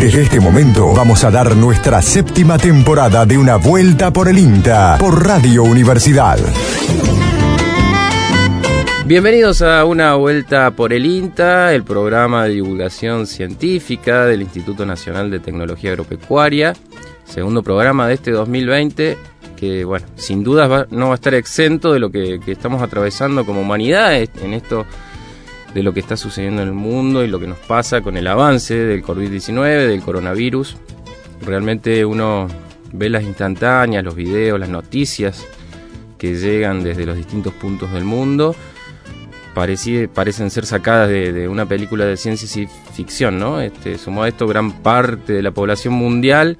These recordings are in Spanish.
Desde este momento vamos a dar nuestra séptima temporada de Una Vuelta por el INTA por Radio Universidad. Bienvenidos a Una Vuelta por el INTA, el programa de divulgación científica del Instituto Nacional de Tecnología Agropecuaria, segundo programa de este 2020 que, bueno, sin duda no va a estar exento de lo que, que estamos atravesando como humanidad en esto de lo que está sucediendo en el mundo y lo que nos pasa con el avance del COVID-19, del coronavirus. Realmente uno ve las instantáneas, los videos, las noticias que llegan desde los distintos puntos del mundo. parecen ser sacadas de, una película de ciencia y ficción, ¿no? Este, sumó a esto gran parte de la población mundial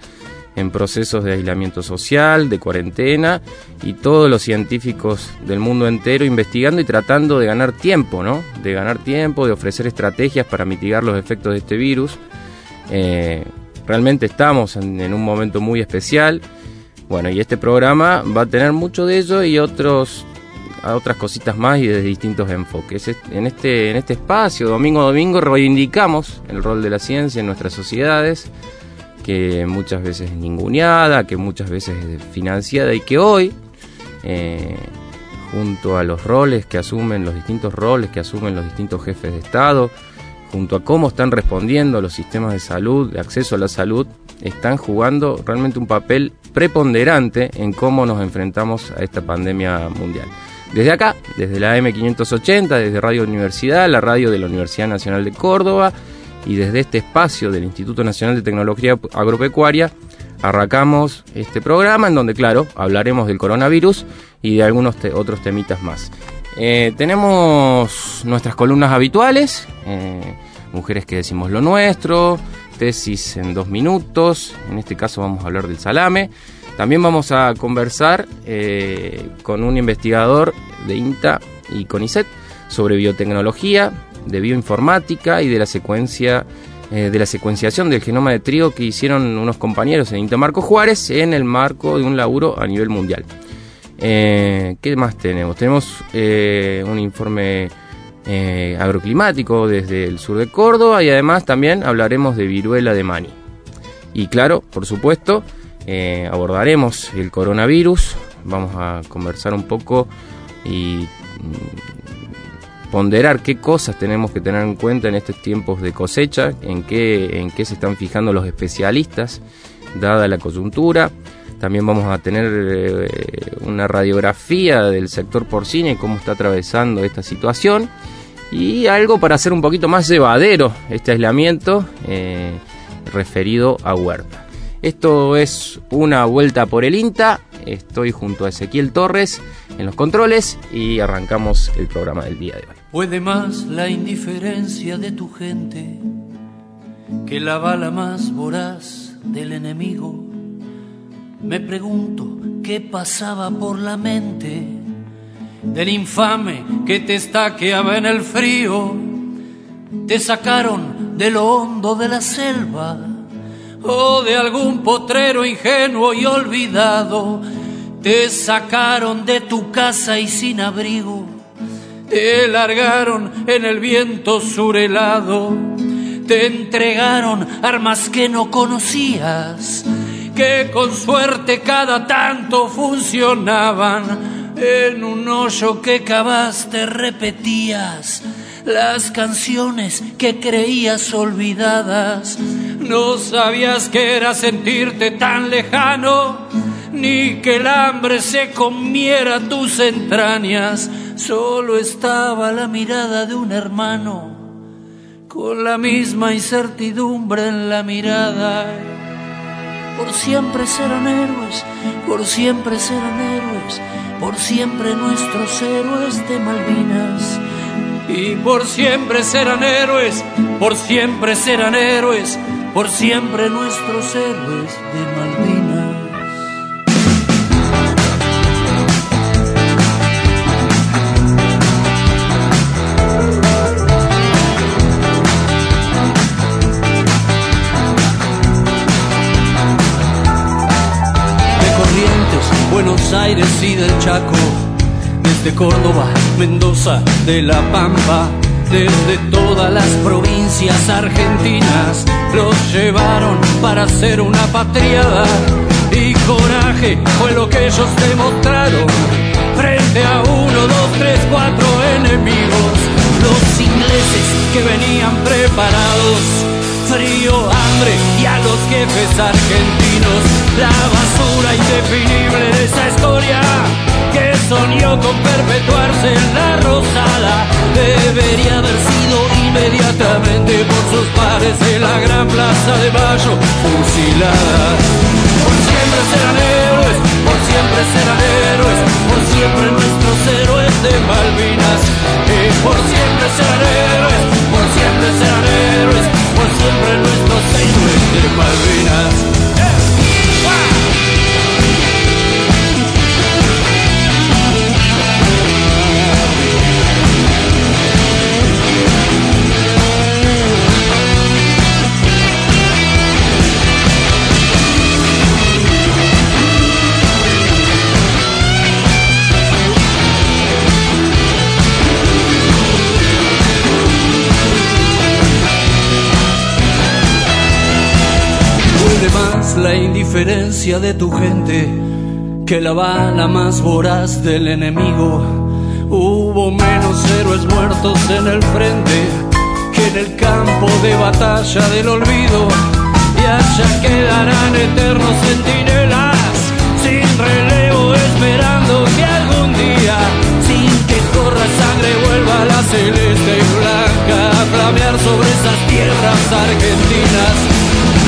en procesos de aislamiento social, de cuarentena, y todos los científicos del mundo entero investigando y tratando de ganar tiempo, ¿no? De ganar tiempo, de ofrecer estrategias para mitigar los efectos de este virus. Eh, realmente estamos en, un momento muy especial. Bueno, y este programa va a tener mucho de ello y otros otras cositas más y desde distintos enfoques. En este, en este espacio, domingo a domingo, reivindicamos el rol de la ciencia en nuestras sociedades, que muchas veces es ninguneada, que muchas veces es financiada y que hoy, eh, junto a los roles que asumen, los distintos roles que asumen los distintos jefes de Estado, junto a cómo están respondiendo los sistemas de salud, de acceso a la salud, están jugando realmente un papel preponderante en cómo nos enfrentamos a esta pandemia mundial. Desde acá, desde la M580, desde Radio Universidad, la radio de la Universidad Nacional de Córdoba, y desde este espacio del Instituto Nacional de Tecnología Agropecuaria arrancamos este programa en donde, claro, hablaremos del coronavirus y de algunos otros temitas más. Eh, tenemos nuestras columnas habituales, eh, mujeres que decimos lo nuestro, tesis en dos minutos, en este caso vamos a hablar del salame. También vamos a conversar eh, con un investigador de INTA y CONICET sobre biotecnología, de bioinformática y de la secuencia eh, de la secuenciación del genoma de trigo que hicieron unos compañeros en Marco Juárez en el marco de un laburo a nivel mundial. Eh, ¿Qué más tenemos? Tenemos eh, un informe agroclimático desde el sur de Córdoba y además también hablaremos de viruela de Mani. Y claro, por supuesto, abordaremos el coronavirus, vamos a conversar un poco y ponderar qué cosas tenemos que tener en cuenta en estos tiempos de cosecha, en qué, en qué se están fijando los especialistas, dada la coyuntura. También vamos a tener eh, una radiografía del sector porcino y cómo está atravesando esta situación. Y algo para hacer un poquito más llevadero este aislamiento eh, referido a Huerta. Esto es una vuelta por el INTA. Estoy junto a Ezequiel Torres en los controles y arrancamos el programa del día de hoy. Puede más la indiferencia de tu gente que la bala más voraz del enemigo. Me pregunto qué pasaba por la mente del infame que te estaqueaba en el frío. Te sacaron de lo hondo de la selva o de algún potrero ingenuo y olvidado. Te sacaron de tu casa y sin abrigo te largaron en el viento surelado, te entregaron armas que no conocías, que con suerte cada tanto funcionaban. En un hoyo que cavaste repetías las canciones que creías olvidadas. No sabías que era sentirte tan lejano, ni que el hambre se comiera tus entrañas solo estaba la mirada de un hermano, con la misma incertidumbre en la mirada. Por siempre serán héroes, por siempre serán héroes, por siempre nuestros héroes de Malvinas. Y por siempre serán héroes, por siempre serán héroes, por siempre nuestros héroes de Malvinas. Buenos Aires y del Chaco, desde Córdoba, Mendoza, de La Pampa, gentes de todas las provincias argentinas los llevaron para hacer una patriada. Y coraje fue lo que ellos demostraron frente a uno, dos, tres, cuatro enemigos. Los ingleses que venían preparados, frío, hambre y a los jefes argentinos, la basura indefinible de esa historia que soñó con perpetuarse en la rosada debería haber sido inmediatamente por sus pares en la gran plaza de Mayo fusilada. Por siempre serán héroes, por siempre serán héroes, por siempre nuestros héroes de Malvinas. Y por siempre serán héroes, por siempre serán héroes, por siempre nuestros héroes de Malvinas. Indiferencia de tu gente que la bala más voraz del enemigo. Hubo menos héroes muertos en el frente que en el campo de batalla del olvido. Y allá quedarán eternos centinelas sin relevo esperando que algún día, sin que corra sangre, vuelva la celeste y blanca a flamear sobre esas tierras argentinas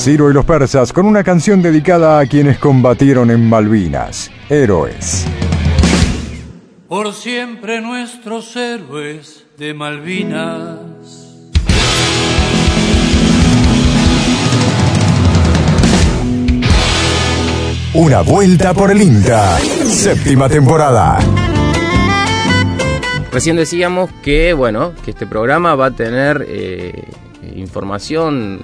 Ciro y los persas con una canción dedicada a quienes combatieron en Malvinas, héroes. Por siempre nuestros héroes de Malvinas. Una vuelta por el INTA, séptima temporada. Recién decíamos que, bueno, que este programa va a tener eh, información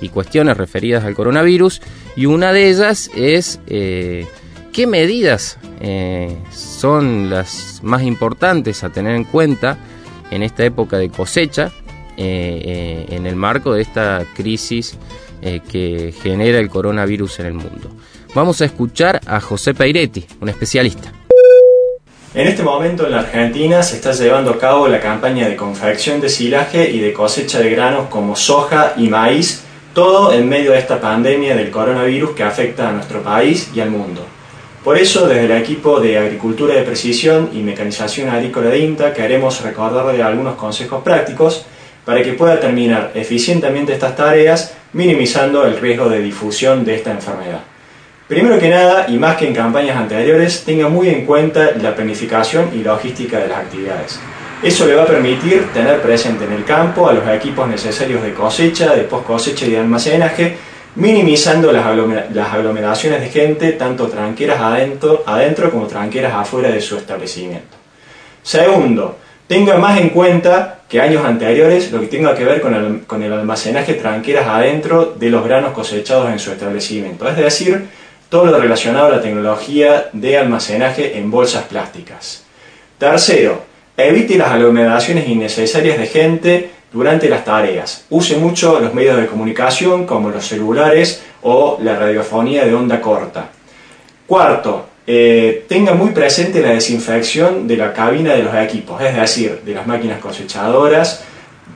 y cuestiones referidas al coronavirus y una de ellas es eh, qué medidas eh, son las más importantes a tener en cuenta en esta época de cosecha eh, en el marco de esta crisis que genera el coronavirus en el mundo. Vamos a escuchar a José Peiretti, un especialista. En este momento en la Argentina se está llevando a cabo la campaña de confección de silaje y de cosecha de granos como soja y maíz todo en medio de esta pandemia del coronavirus que afecta a nuestro país y al mundo. Por eso, desde el equipo de Agricultura de Precisión y Mecanización Agrícola de INTA, queremos recordarle algunos consejos prácticos para que pueda terminar eficientemente estas tareas, minimizando el riesgo de difusión de esta enfermedad. Primero que nada, y más que en campañas anteriores, tenga muy en cuenta la planificación y logística de las actividades. Eso le va a permitir tener presente en el campo a los equipos necesarios de cosecha, de post cosecha y de almacenaje, minimizando las, aglomeraciones de gente, tanto tranqueras adentro, adentro como tranqueras afuera de su establecimiento. Segundo, tenga más en cuenta que años anteriores lo que tenga que ver con el, con el almacenaje tranqueras adentro de los granos cosechados en su establecimiento, es decir, todo lo relacionado a la tecnología de almacenaje en bolsas plásticas. Tercero, Evite las aglomeraciones innecesarias de gente durante las tareas. Use mucho los medios de comunicación como los celulares o la radiofonía de onda corta. Cuarto, eh, tenga muy presente la desinfección de la cabina de los equipos, es decir, de las máquinas cosechadoras,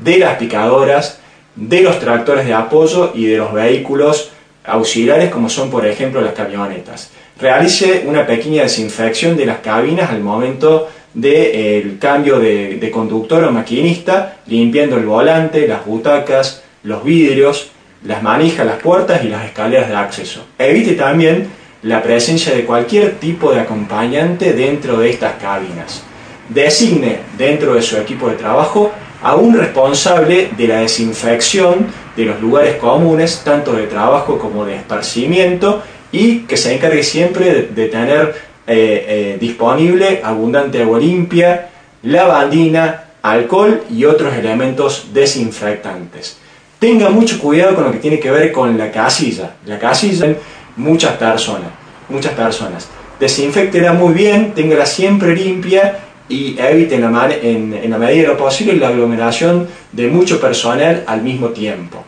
de las picadoras, de los tractores de apoyo y de los vehículos auxiliares como son por ejemplo las camionetas. Realice una pequeña desinfección de las cabinas al momento del cambio de, conductor o maquinista, limpiando el volante, las butacas, los vidrios, las manijas, las puertas y las escaleras de acceso. Evite también la presencia de cualquier tipo de acompañante dentro de estas cabinas. Designe dentro de su equipo de trabajo a un responsable de la desinfección de los lugares comunes, tanto de trabajo como de esparcimiento, y que se encargue siempre de, tener eh, eh, disponible abundante agua limpia, lavandina, alcohol y otros elementos desinfectantes. Tenga mucho cuidado con lo que tiene que ver con la casilla. La casilla, muchas personas, muchas personas. Desinfectela muy bien, téngala siempre limpia y evite en la, en la medida de lo posible la aglomeración de mucho personal al mismo tiempo.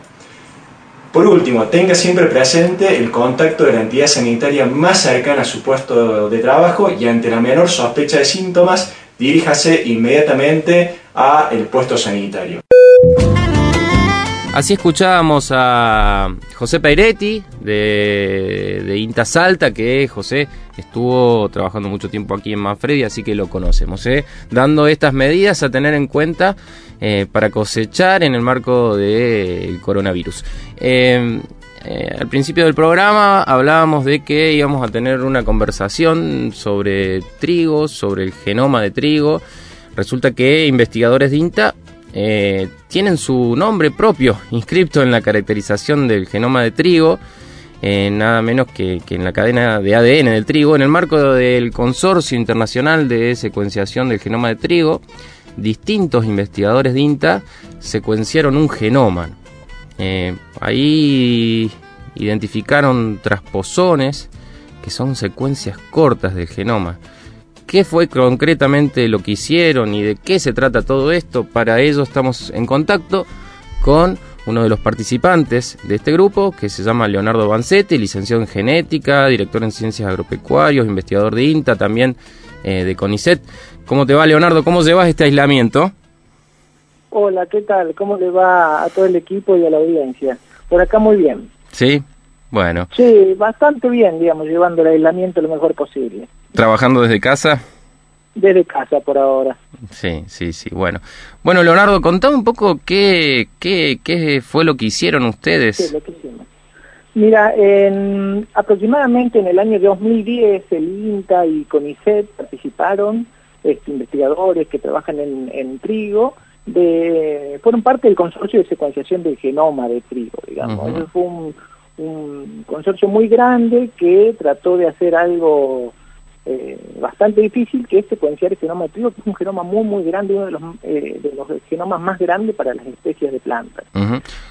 Por último, tenga siempre presente el contacto de la entidad sanitaria más cercana a su puesto de trabajo y ante la menor sospecha de síntomas, diríjase inmediatamente a el puesto sanitario. Así escuchábamos a José Pairetti de, Inta Salta, que José estuvo trabajando mucho tiempo aquí en Manfredi, así que lo conocemos, ¿eh? dando estas medidas a tener en cuenta eh, para cosechar en el marco del coronavirus. Eh, al principio del programa hablábamos de que íbamos a tener una conversación sobre trigo, sobre el genoma de trigo. Resulta que investigadores de INTA tienen su nombre propio inscrito en la caracterización del genoma de trigo, eh, nada menos que, en la cadena de ADN del trigo, en el marco del Consorcio Internacional de Secuenciación del Genoma de Trigo, distintos investigadores de INTA secuenciaron un genoma. Eh, ahí identificaron transposones, que son secuencias cortas del genoma qué fue concretamente lo que hicieron y de qué se trata todo esto. Para ello estamos en contacto con uno de los participantes de este grupo, que se llama Leonardo Bancetti, licenciado en genética, director en ciencias agropecuarios, investigador de INTA, también eh, de CONICET. ¿Cómo te va, Leonardo? ¿Cómo llevas este aislamiento? Hola, ¿qué tal? ¿Cómo le va a todo el equipo y a la audiencia? Por acá muy bien. Sí, bueno. Sí, bastante bien, digamos, llevando el aislamiento lo mejor posible. ¿Trabajando desde casa? Desde casa por ahora. Sí, sí, sí, bueno. Bueno, Leonardo, contame un poco qué, qué, qué fue lo que hicieron ustedes. Sí, lo que hicimos. Mira, en, aproximadamente en el año 2010 el INTA y CONICET participaron, este, investigadores que trabajan en, trigo, de, fueron parte del consorcio de secuenciación del genoma de trigo, digamos. fue un, un consorcio muy grande que trató de hacer algo eh, bastante difícil, que es secuenciar el genoma de trigo, que es un genoma muy, muy grande, uno de los, eh, de los genomas más grandes para las especies de plantas.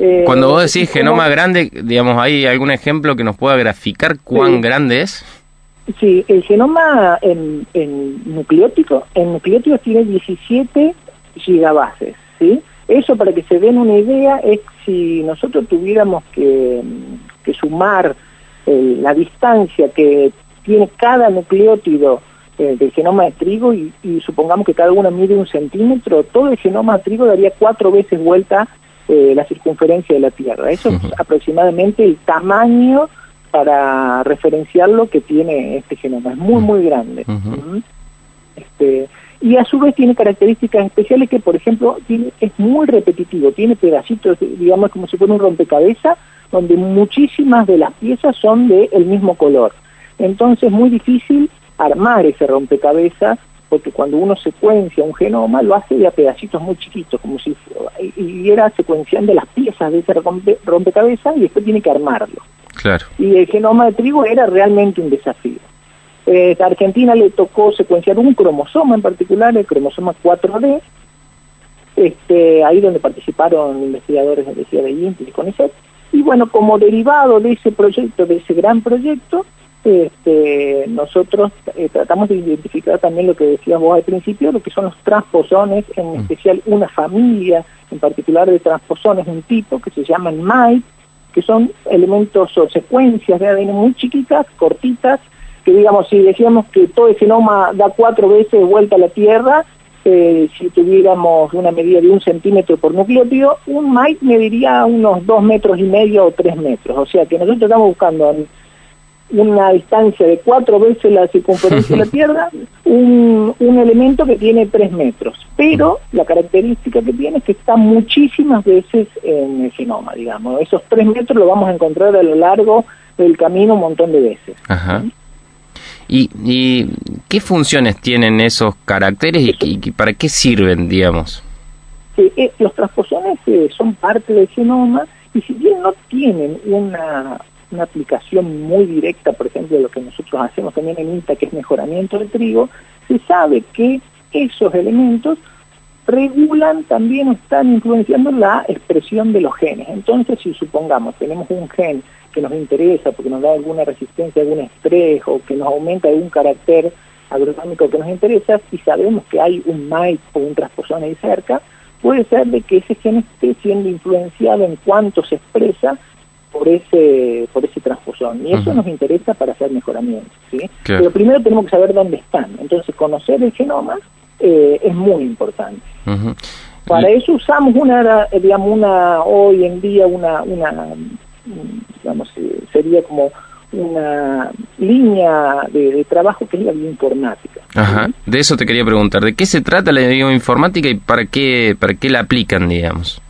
Eh, Cuando vos decís genoma grande, digamos, ¿hay algún ejemplo que nos pueda graficar cuán grande es? Sí, el genoma en, en nucleótico, en nucleóticos tiene 17 gigabases, ¿sí? Eso para que se den una idea es si nosotros tuviéramos que, que sumar la distancia que tiene cada nucleótido eh, del genoma de trigo y, supongamos que cada uno mide un centímetro, todo el genoma de trigo daría cuatro veces vuelta eh, la circunferencia de la Tierra. Eso es aproximadamente el tamaño para referenciarlo que tiene este genoma. Es muy, muy grande. este, y a su vez tiene características especiales que, por ejemplo, tiene, es muy repetitivo, tiene pedacitos, digamos, como si fuera un rompecabezas, donde muchísimas de las piezas son del mismo color. Entonces es muy difícil armar ese rompecabezas porque cuando uno secuencia un genoma lo hace de a pedacitos muy chiquitos, como si y era secuenciando las piezas de ese rompecabezas y después tiene que armarlo. Claro. Y el genoma de trigo era realmente un desafío. Eh, a Argentina le tocó secuenciar un cromosoma en particular, el cromosoma 4D, este, ahí donde participaron investigadores de la de INTI y CONICET. Y bueno, como derivado de ese proyecto, de ese gran proyecto, este, nosotros eh, tratamos de identificar también lo que decías vos al principio, lo que son los transposones, en mm. especial una familia en particular de transposones, un tipo que se llaman MITE, que son elementos o secuencias de ADN muy chiquitas, cortitas, que digamos, si decíamos que todo el genoma da cuatro veces vuelta a la Tierra, eh, si tuviéramos una medida de un centímetro por nucleótido, un MITE mediría unos dos metros y medio o tres metros. O sea que nosotros estamos buscando una distancia de cuatro veces la circunferencia de la Tierra, un, un elemento que tiene tres metros. Pero la característica que tiene es que está muchísimas veces en el genoma, digamos. Esos tres metros lo vamos a encontrar a lo largo del camino un montón de veces. ¿Y, ¿Y, qué funciones tienen esos caracteres y, para qué sirven, digamos? Eh, los transposones eh, son parte del genoma y si bien no tienen una, una aplicación muy directa, por ejemplo, de lo que nosotros hacemos también en INTA, que es mejoramiento del trigo, se sabe que esos elementos regulan también están influenciando la expresión de los genes. Entonces, si supongamos tenemos un gen que nos interesa porque nos da alguna resistencia a algún estrés o que nos aumenta algún carácter agronómico que nos interesa, si sabemos que hay un MAIT o un transposón ahí cerca, puede ser de que ese gen esté siendo influenciado en cuanto se expresa por ese por ese transposón. Y eso nos interesa para hacer mejoramientos ¿sí? pero primero tenemos que saber dónde están. Entonces conocer el genoma eh, es muy importante. Para eso usamos una digamos una hoy en día una una digamos eh, sería como una línea de, trabajo que es la bioinformática. Ajá, de eso te quería preguntar, ¿de qué se trata la bioinformática y para qué, para qué la aplican, digamos?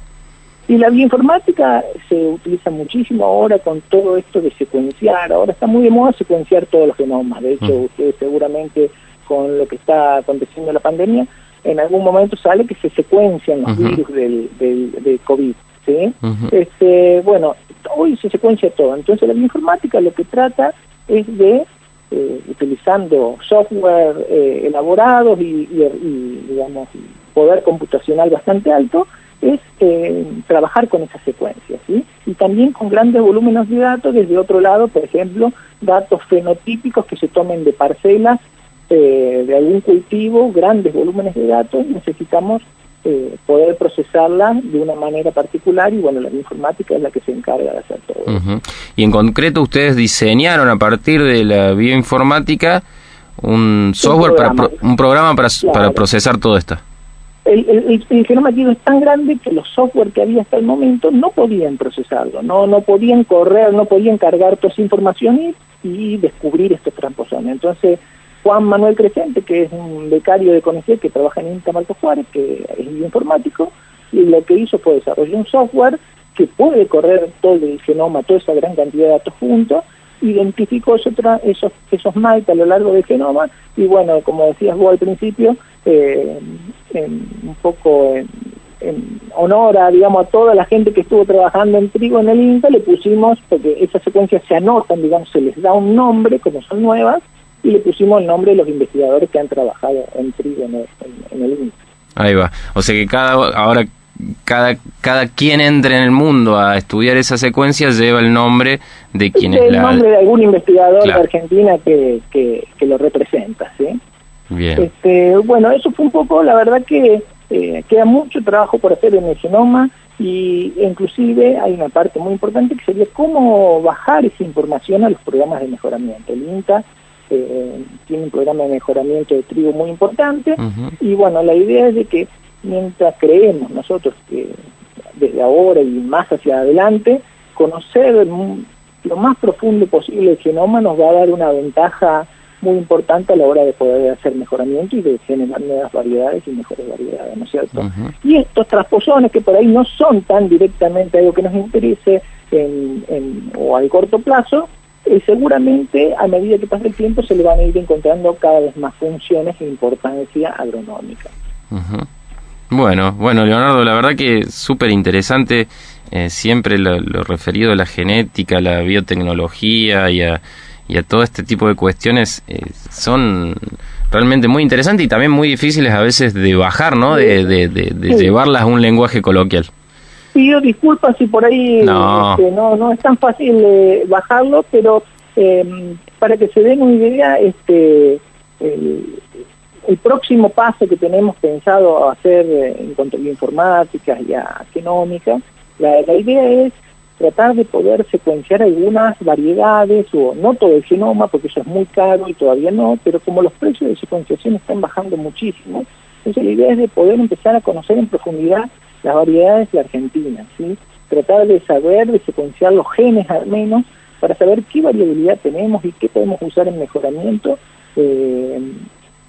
Y la bioinformática se utiliza muchísimo ahora con todo esto de secuenciar. Ahora está muy de moda secuenciar todos los genomas. De hecho, mm. ustedes seguramente con lo que está aconteciendo en la pandemia, en algún momento sale que se secuencian los virus del, del, COVID. ¿sí? este, bueno, hoy se secuencia todo. Entonces la bioinformática lo que trata es de, eh, utilizando software eh, elaborados y, y, digamos, poder computacional bastante alto, es eh, trabajar con esas secuencias, ¿sí? Y también con grandes volúmenes de datos, desde otro lado, por ejemplo, datos fenotípicos que se tomen de parcelas eh, de algún cultivo, grandes volúmenes de datos, necesitamos eh, poder procesarla de una manera particular y bueno, la informática es la que se encarga de hacer todo. Y en concreto ustedes diseñaron a partir de la bioinformática un software, para un programa para, para procesar todo esto el, genoma es tan grande que los software que había hasta el momento no podían procesarlo, no, no podían correr, no podían cargar toda esa información y, descubrir estos tramposones. Entonces, Juan Manuel Crescente, que es un becario de CONICET que trabaja en INTA Marco Juárez, que es informático, y lo que hizo fue desarrollar un software que puede correr todo el genoma, toda esa gran cantidad de datos juntos, identificó esos, esos, esos a lo largo del genoma, y bueno, como decías vos al principio, eh, un poco en, honor a, digamos, a toda la gente que estuvo trabajando en trigo en el INTA, le pusimos, porque esas secuencias se anotan, digamos, se les da un nombre, como son nuevas, y le pusimos el nombre de los investigadores que han trabajado en trigo en el, INTA. Ahí va. O sea que cada ahora cada cada quien entre en el mundo a estudiar esa secuencia lleva el nombre de quien es el nombre de algún investigador de Argentina que, que, que lo representa, ¿sí? Este, bueno, eso fue un poco, la verdad que eh, queda mucho trabajo por hacer en el genoma y inclusive hay una parte muy importante que sería cómo bajar esa información a los programas de mejoramiento. El INTA eh, tiene un programa de mejoramiento de trigo muy importante y bueno, la idea es de que mientras creemos nosotros que desde ahora y más hacia adelante, conocer lo más profundo posible el genoma nos va a dar una ventaja muy importante a la hora de poder hacer mejoramiento y de generar nuevas variedades y mejores variedades, ¿no es cierto? Y estos transposones que por ahí no son tan directamente algo que nos interese en, o al corto plazo, eh, seguramente a medida que pasa el tiempo se le van a ir encontrando cada vez más funciones e importancia agronómica. Bueno, bueno, Leonardo, la verdad que súper interesante eh, siempre lo, lo, referido a la genética, a la biotecnología y a, y a todo este tipo de cuestiones eh, son realmente muy interesantes y también muy difíciles a veces de bajar, ¿no? De, de, llevarlas a un lenguaje coloquial. Pido disculpas si por ahí no, este, no, no es tan fácil eh, bajarlo, pero em, para que se den una idea, este, el, próximo paso que tenemos pensado hacer eh, en cuanto a informática y a genómica, la, la idea es tratar de poder secuenciar algunas variedades o no todo el genoma porque eso es muy caro y todavía no, pero como los precios de secuenciación están bajando muchísimo, entonces la idea es de poder empezar a conocer en profundidad las variedades de Argentina, tratar de saber, de secuenciar los genes al menos, para saber qué variabilidad tenemos y qué podemos usar en mejoramiento eh,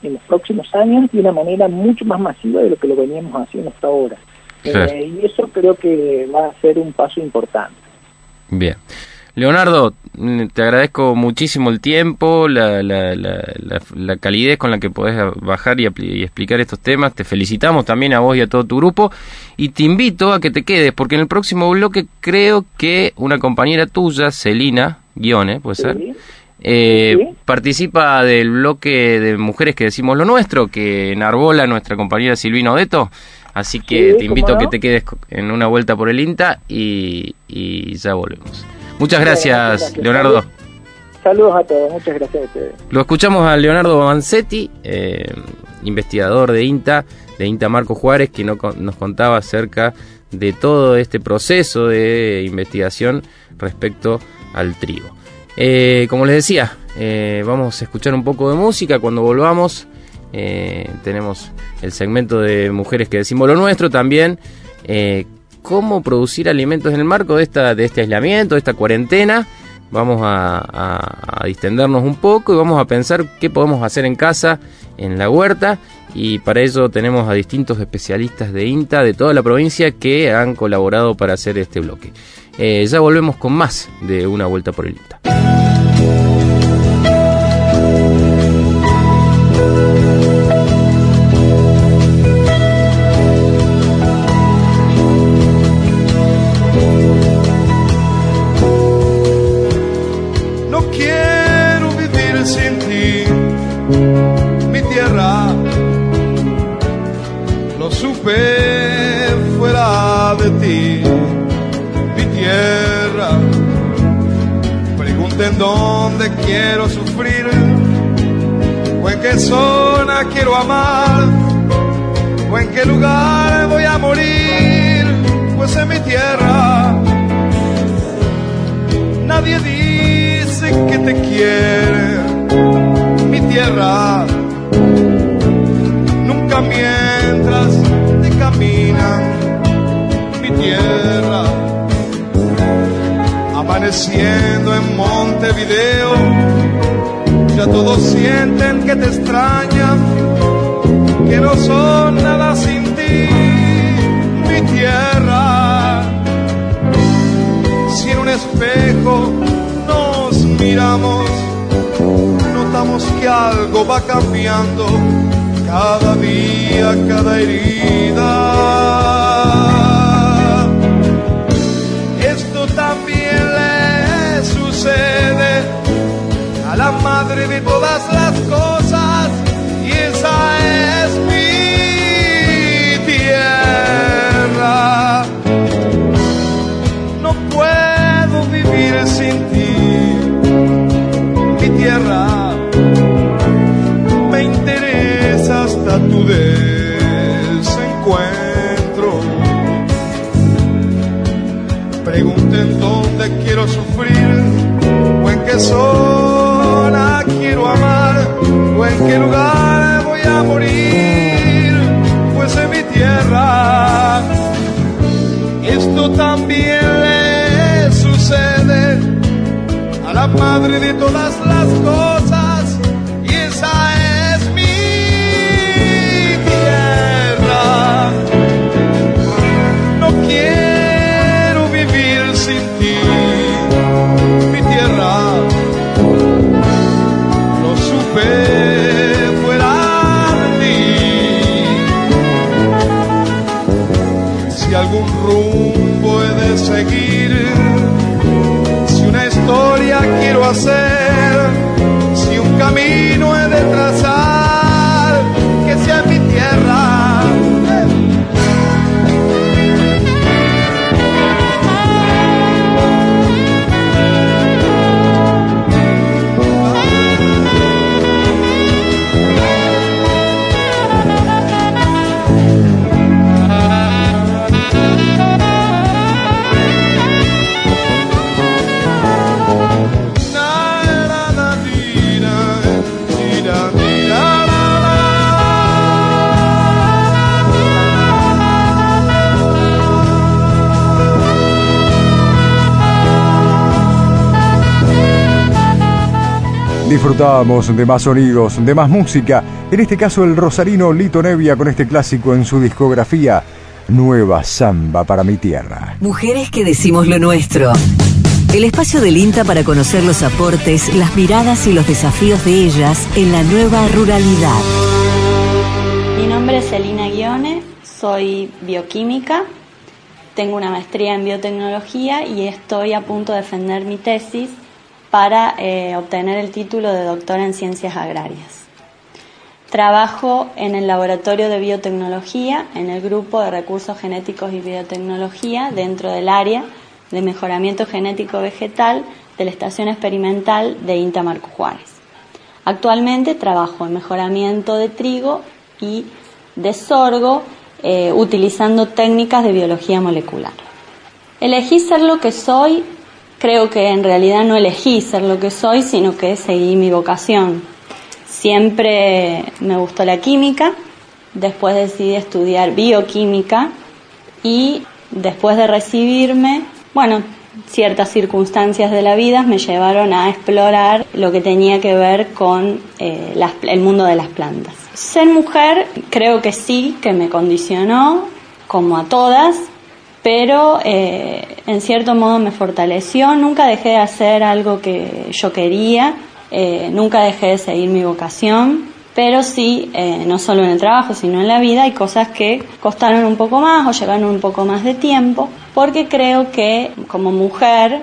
en los próximos años de una manera mucho más masiva de lo que lo veníamos haciendo hasta ahora. Eh, y eso creo que va a ser un paso importante. Bien. Leonardo, mm, te agradezco muchísimo el tiempo, la, la, la, la calidez con la que podés bajar y, y, explicar estos temas. Te felicitamos también a vos y a todo tu grupo. Y te invito a que te quedes, porque en el próximo bloque creo que una compañera tuya, Celina Guione, puede ser, eh, participa del bloque de mujeres que decimos lo nuestro, que enarbola nuestra compañera Silvina Odeto. Así que te invito a que te quedes en una vuelta por el INTA y, y ya volvemos. Muchas gracias, Leonardo. Saludos a todos, muchas gracias a ustedes. Lo escuchamos a Leonardo Mancetti, eh, investigador de INTA, de INTA Marco Juárez, que no, nos contaba acerca de todo este proceso de investigación respecto al trigo. Eh, como les decía, eh, vamos a escuchar un poco de música. Cuando volvamos, eh, tenemos el segmento de mujeres que decimos lo nuestro también. Eh, cómo producir alimentos en el marco de, esta, de este aislamiento, de esta cuarentena. Vamos a, distendernos un poco y vamos a pensar qué podemos hacer en casa, en la huerta. Y para ello tenemos a distintos especialistas de INTA de toda la provincia que han colaborado para hacer este bloque. Eh, ya volvemos con más de una vuelta por el INTA. Amar o en qué lugar voy a morir, pues en mi tierra nadie dice que te quiere, mi tierra nunca mientras te caminan, mi tierra amaneciendo en Montevideo, ya todos sienten que te extrañan, que no son nada sin ti, mi tierra. Si en un espejo nos miramos, notamos que algo va cambiando cada día, cada herida. a la madre de todas las tierra. Me interesa hasta tu desencuentro. Pregunten dónde quiero sufrir qué zona quiero amar o en qué lugar voy a morir, pues en mi tierra esto también le sucede la madre de todas las cosas Disfrutábamos de más sonidos, de más música, en este caso el rosarino Lito Nevia con este clásico en su discografía, Nueva Samba para mi tierra. Mujeres que decimos lo nuestro. el espacio del INTA para conocer los aportes, las miradas y los desafíos de ellas en la nueva ruralidad. Mi nombre es Elina Guione, soy bioquímica, tengo una maestría en biotecnología y estoy a punto de defender mi tesis para eh, obtener el título de doctora en ciencias agrarias. Trabajo en el Laboratorio de Biotecnología, en el Grupo de Recursos Genéticos y Biotecnología, dentro del área de mejoramiento genético vegetal de la Estación Experimental de INTA Marco Juárez. Actualmente trabajo en mejoramiento de trigo y de sorgo eh, utilizando técnicas de biología molecular. Elegí ser lo que soy, creo que en realidad no elegí ser lo que soy, sino que seguí mi vocación, Siempre me gustó la química, después decidí estudiar bioquímica y después de recibirme, bueno, ciertas circunstancias de la vida me llevaron a explorar lo que tenía que ver con eh, el mundo de las plantas. Ser mujer creo que sí, que me condicionó, como a todas, pero eh, en cierto modo me fortaleció, nunca dejé de hacer algo que yo quería, eh, nunca dejé de seguir mi vocación, pero sí, eh, no solo en el trabajo, sino en la vida, hay cosas que costaron un poco más o llevaron un poco más de tiempo, porque creo que como mujer,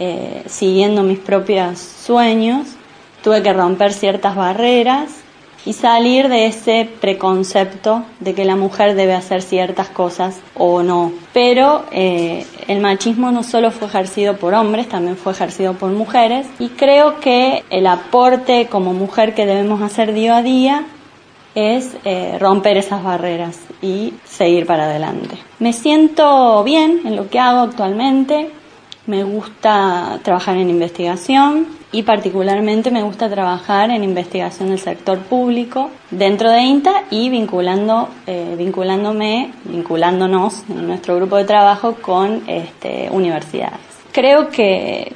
eh, siguiendo mis propios sueños, tuve que romper ciertas barreras y salir de ese preconcepto de que la mujer debe hacer ciertas cosas o no. Pero eh, el machismo no solo fue ejercido por hombres, también fue ejercido por mujeres y creo que el aporte como mujer que debemos hacer día a día es eh, romper esas barreras y seguir para adelante. Me siento bien en lo que hago actualmente, me gusta trabajar en investigación y particularmente me gusta trabajar en investigación del sector público dentro de INTA y vinculando, eh, vinculándome, vinculándonos en nuestro grupo de trabajo con este, universidades. Creo que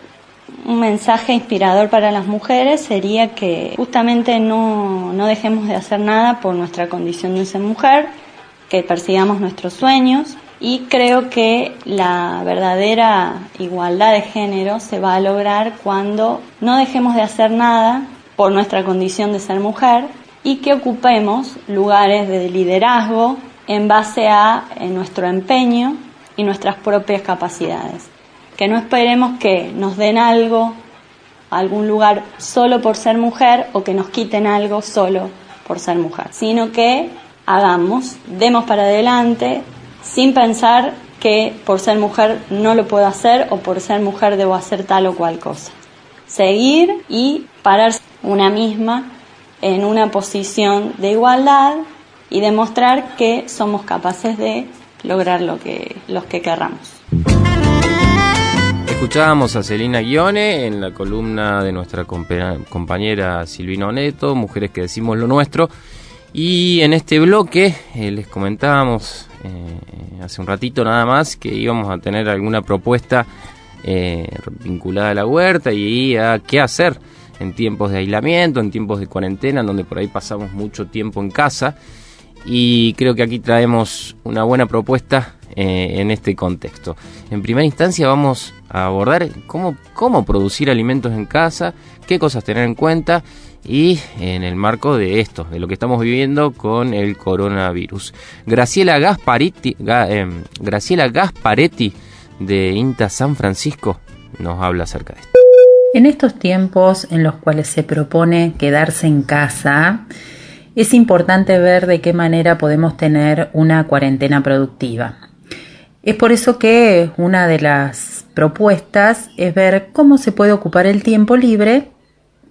un mensaje inspirador para las mujeres sería que justamente no, no dejemos de hacer nada por nuestra condición de ser mujer, que persigamos nuestros sueños, y creo que la verdadera igualdad de género se va a lograr cuando no dejemos de hacer nada por nuestra condición de ser mujer y que ocupemos lugares de liderazgo en base a nuestro empeño y nuestras propias capacidades. Que no esperemos que nos den algo, algún lugar solo por ser mujer o que nos quiten algo solo por ser mujer, sino que hagamos, demos para adelante, sin pensar que por ser mujer no lo puedo hacer o por ser mujer debo hacer tal o cual cosa. Seguir y pararse una misma en una posición de igualdad y demostrar que somos capaces de lograr lo que, los que querramos. Escuchábamos a Celina Guione en la columna de nuestra compañera Silvino Neto, Mujeres que decimos lo nuestro. Y en este bloque eh, les comentábamos eh, hace un ratito nada más que íbamos a tener alguna propuesta eh, vinculada a la huerta y a qué hacer en tiempos de aislamiento, en tiempos de cuarentena, en donde por ahí pasamos mucho tiempo en casa. Y creo que aquí traemos una buena propuesta en este contexto. En primera instancia vamos a abordar cómo producir alimentos en casa, qué cosas tener en cuenta y en el marco de esto, de lo que estamos viviendo con el coronavirus. Graciela Gasparetti, em, Graciela Gasparetti de INTA San Francisco nos habla acerca de esto. En estos tiempos en los cuales se propone quedarse en casa, es importante ver de qué manera podemos tener una cuarentena productiva. Es por eso que una de las propuestas es ver cómo se puede ocupar el tiempo libre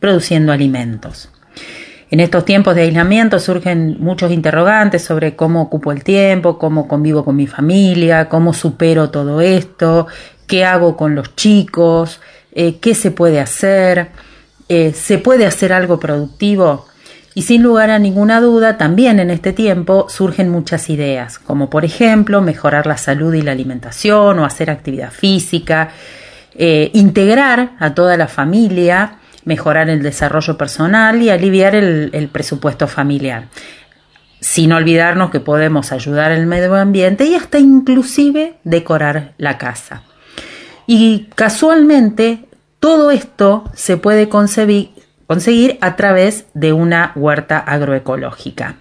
produciendo alimentos. En estos tiempos de aislamiento surgen muchos interrogantes sobre cómo ocupo el tiempo, cómo convivo con mi familia, cómo supero todo esto, qué hago con los chicos, eh, qué se puede hacer, eh, se puede hacer algo productivo. Y sin lugar a ninguna duda, también en este tiempo surgen muchas ideas, como por ejemplo mejorar la salud y la alimentación o hacer actividad física, eh, integrar a toda la familia, mejorar el desarrollo personal y aliviar el, presupuesto familiar. Sin olvidarnos que podemos ayudar al medio ambiente y hasta inclusive decorar la casa. Y casualmente todo esto se puede conseguir a través de una huerta agroecológica.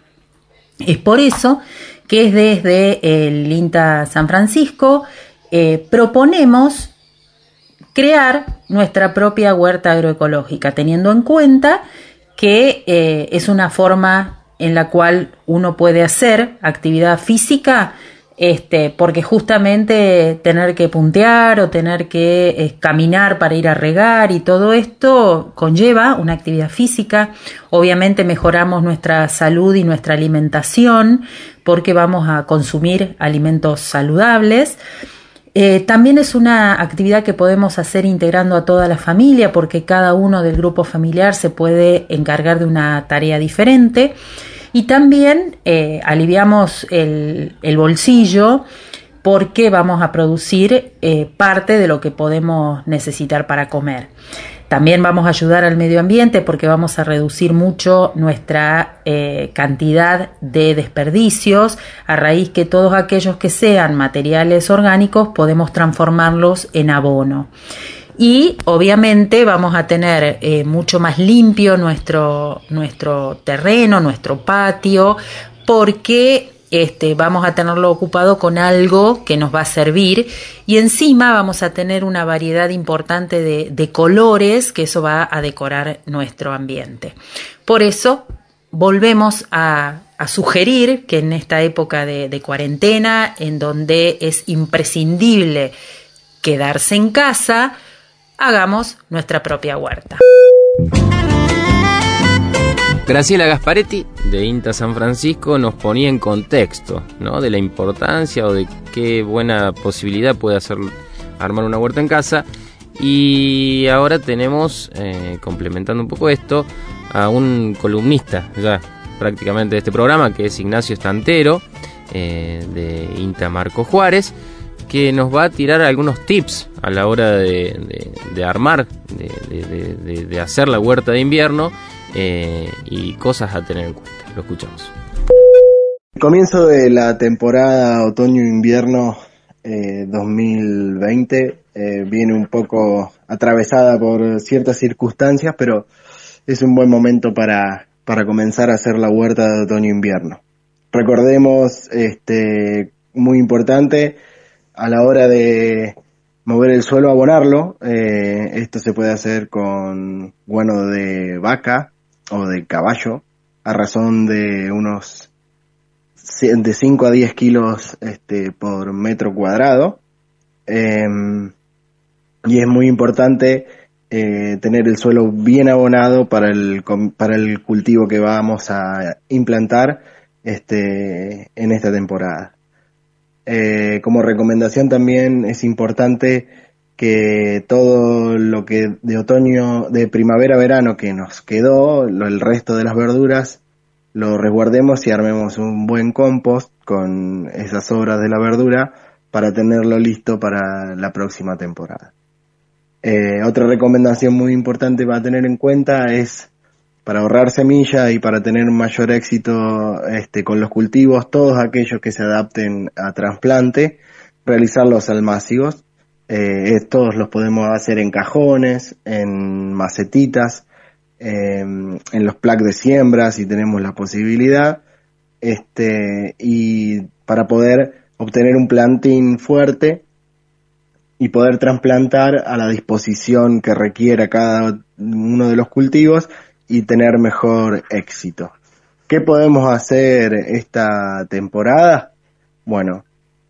Es por eso que es desde el INTA San Francisco eh, proponemos crear nuestra propia huerta agroecológica, teniendo en cuenta que eh, es una forma en la cual uno puede hacer actividad física este, porque justamente tener que puntear o tener que eh, caminar para ir a regar y todo esto conlleva una actividad física. Obviamente mejoramos nuestra salud y nuestra alimentación porque vamos a consumir alimentos saludables. Eh, también es una actividad que podemos hacer integrando a toda la familia porque cada uno del grupo familiar se puede encargar de una tarea diferente. Y también eh, aliviamos el, bolsillo porque vamos a producir eh, parte de lo que podemos necesitar para comer. También vamos a ayudar al medio ambiente porque vamos a reducir mucho nuestra eh, cantidad de desperdicios. A raíz que todos aquellos que sean materiales orgánicos podemos transformarlos en abono. Y obviamente vamos a tener eh, mucho más limpio nuestro, nuestro terreno, nuestro patio, porque este, vamos a tenerlo ocupado con algo que nos va a servir y encima vamos a tener una variedad importante de, colores que eso va a decorar nuestro ambiente. Por eso volvemos a, sugerir que en esta época de cuarentena, en donde es imprescindible quedarse en casa, hagamos nuestra propia huerta. Graciela Gasparetti de INTA San Francisco nos ponía en contexto ¿no? de la importancia o de qué buena posibilidad puede hacer armar una huerta en casa. Y ahora tenemos, eh, complementando un poco esto, a un columnista ya prácticamente de este programa, que es Ignacio Estantero, eh, de INTA Marco Juárez, que nos va a tirar algunos tips a la hora de, armar, de, hacer la huerta de invierno eh, y cosas a tener en cuenta. Lo escuchamos. El comienzo de la temporada otoño-invierno 2020 eh, eh, viene un poco atravesada por ciertas circunstancias, pero es un buen momento para, para comenzar a hacer la huerta de otoño-invierno. Recordemos, este, muy importante, a la hora de mover el suelo, abonarlo, eh, esto se puede hacer con guano de vaca o de caballo, a razón de unos de 5 a 10 kilos este, por metro cuadrado. Em, y es muy importante eh, tener el suelo bien abonado para el, para el cultivo que vamos a implantar este, en esta temporada. Eh, como recomendación también es importante que todo lo que de otoño, de primavera-verano que nos quedó, el resto de las verduras, lo resguardemos y armemos un buen compost con esas sobras de la verdura para tenerlo listo para la próxima temporada. Eh, otra recomendación muy importante para tener en cuenta es para ahorrar semilla y para tener mayor éxito este, con los cultivos, todos aquellos que se adapten a trasplante, realizar los almácigos. Eh, estos los podemos hacer en cajones, en macetitas, em, en los plaques de siembra si tenemos la posibilidad, este, y para poder obtener un plantín fuerte y poder trasplantar a la disposición que requiera cada uno de los cultivos y tener mejor éxito. ¿Qué podemos hacer esta temporada? Bueno,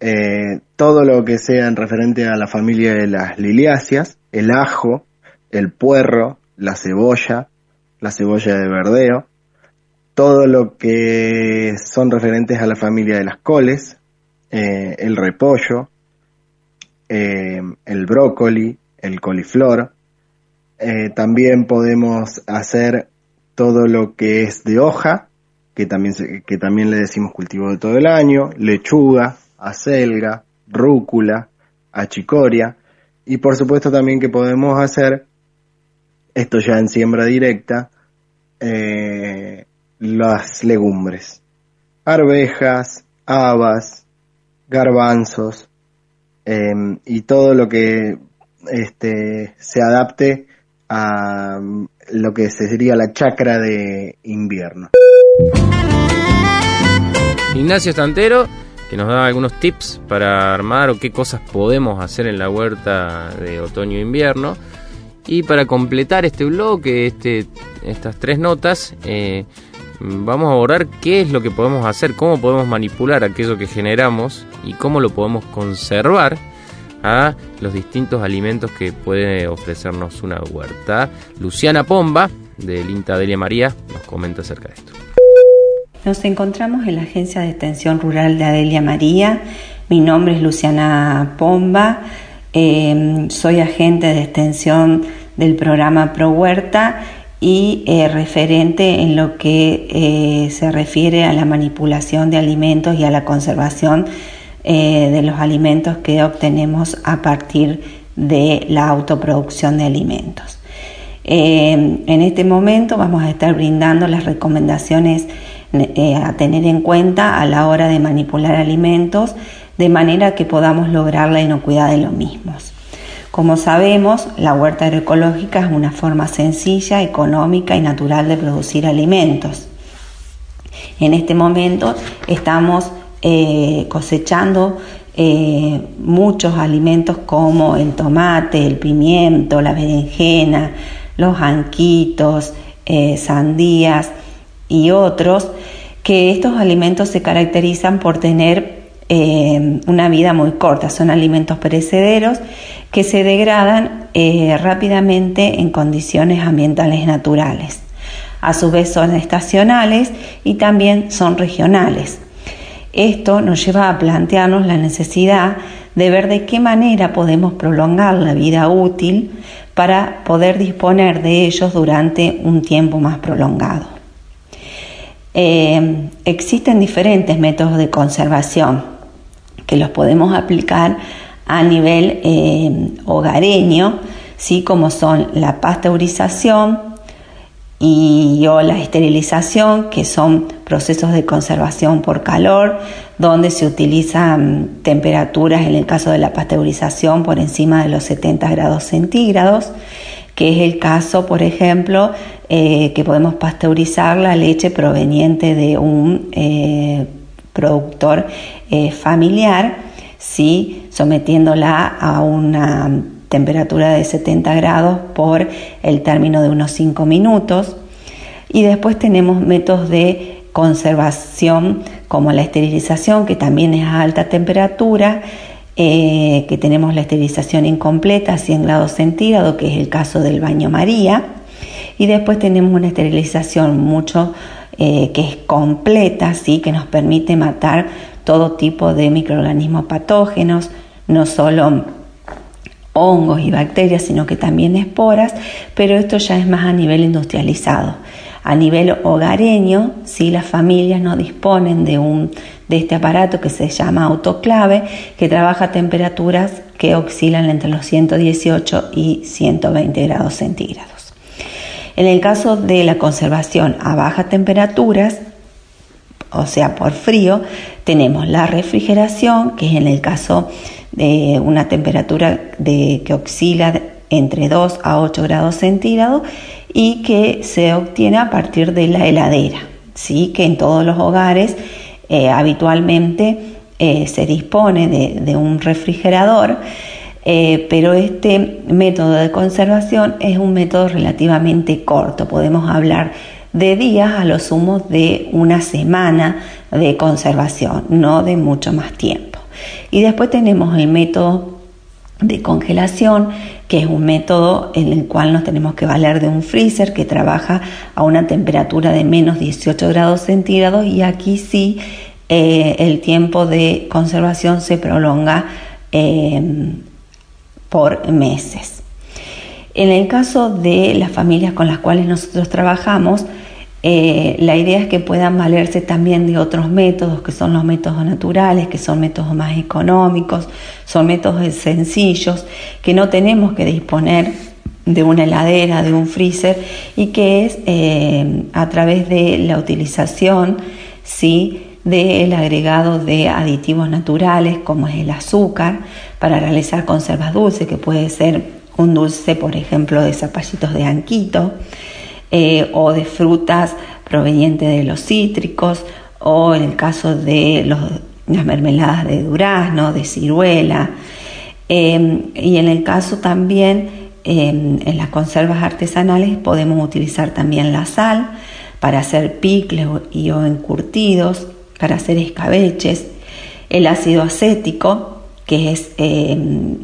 eh, todo lo que sea en referente a la familia de las liliáceas, el ajo, el puerro, la cebolla, la cebolla de verdeo, todo lo que son referentes a la familia de las coles, eh, el repollo, eh, el brócoli, el coliflor. también podemos hacer todo lo que es de hoja, que también, que también le decimos cultivo de todo el año, lechuga, acelga, rúcula, achicoria, y por supuesto también que podemos hacer, esto ya en siembra directa, eh, las legumbres, arvejas, habas, garbanzos, em, y todo lo que este, se adapte a mm, lo que sería la chacra de invierno. Ignacio Estantero, que nos da algunos tips para armar o qué cosas podemos hacer en la huerta de otoño e invierno. Y para completar este bloque, este, estas tres notas, eh, vamos a abordar qué es lo que podemos hacer, cómo podemos manipular aquello que generamos y cómo lo podemos conservar a los distintos alimentos que puede ofrecernos una huerta. Luciana Pomba, del INTA Delia María, nos comenta acerca de esto. Nos encontramos en la Agencia de Extensión Rural de Adelia María. Mi nombre es Luciana Pomba. Em, soy agente de extensión del programa Pro Huerta y eh, referente en lo que eh, se refiere a la manipulación de alimentos y a la conservación eh, de los alimentos que obtenemos a partir de la autoproducción de alimentos. Eh, en este momento vamos a estar brindando las recomendaciones a tener en cuenta a la hora de manipular alimentos de manera que podamos lograr la inocuidad de los mismos. Como sabemos, la huerta agroecológica es una forma sencilla, económica y natural de producir alimentos. En este momento estamos eh, cosechando eh, muchos alimentos como el tomate, el pimiento, la berenjena, los anquitos, eh, sandías y otros, que estos alimentos se caracterizan por tener una vida muy corta, son alimentos perecederos que se degradan rápidamente en condiciones ambientales naturales. A su vez son estacionales y también son regionales. Esto nos lleva a plantearnos la necesidad de ver de qué manera podemos prolongar la vida útil para poder disponer de ellos durante un tiempo más prolongado. Eh, existen diferentes métodos de conservación que los podemos aplicar a nivel eh, hogareño, ¿sí? como son la pasteurización, y o la esterilización, que son procesos de conservación por calor, donde se utilizan temperaturas, en el caso de la pasteurización, por encima de los 70 grados centígrados, que es el caso, por ejemplo, eh, que podemos pasteurizar la leche proveniente de un eh, productor eh, familiar, ¿sí? sometiéndola a una temperatura de 70 grados por el término de unos 5 minutos. Y después tenemos métodos de conservación como la esterilización, que también es a alta temperatura, eh, que tenemos la esterilización incompleta a 100 grados centígrados, que es el caso del baño María. Y después tenemos una esterilización mucho eh, que es completa, ¿sí? que nos permite matar todo tipo de microorganismos patógenos, no solo hongos y bacterias, sino que también esporas, pero esto ya es más a nivel industrializado. A nivel hogareño, si las familias no disponen de, un, de este aparato que se llama autoclave, que trabaja a temperaturas que oscilan entre los 118 y 120 grados centígrados. En el caso de la conservación a bajas temperaturas, o sea, por frío, tenemos la refrigeración, que es en el caso de una temperatura de, que oscila entre 2 a 8 grados centígrados y que se obtiene a partir de la heladera, ¿sí? que en todos los hogares eh, habitualmente eh, se dispone de, un refrigerador, eh, pero este método de conservación es un método relativamente corto, podemos hablar de días a los sumos de una semana de conservación, no de mucho más tiempo. Y después tenemos el método de congelación, que es un método en el cual nos tenemos que valer de un freezer que trabaja a una temperatura de menos 18 grados centígrados y aquí sí eh, el tiempo de conservación se prolonga em, por meses. En el caso de las familias con las cuales nosotros trabajamos, eh, la idea es que puedan valerse también de otros métodos, que son los métodos naturales, que son métodos más económicos, son métodos sencillos, que no tenemos que disponer de una heladera, de un freezer, y que es eh, a través de la utilización ¿sí? del agregado de aditivos naturales como es el azúcar para realizar conservas dulces, que puede ser un dulce, por ejemplo, de zapallitos de anquito eh, o de frutas provenientes de los cítricos o en el caso de las mermeladas de durazno, de ciruela. Eh, y en el caso también en las conservas artesanales podemos utilizar también la sal para hacer picles y o encurtidos, para hacer escabeches, el ácido acético, que es em,